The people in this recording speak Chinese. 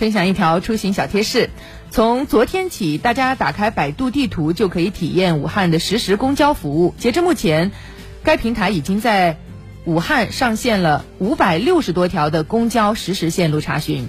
分享一条出行小贴士。从昨天起大家打开百度地图就可以体验武汉的实时公交服务。截至目前该平台已经在武汉上线了五百六十多条的公交实时线路查询。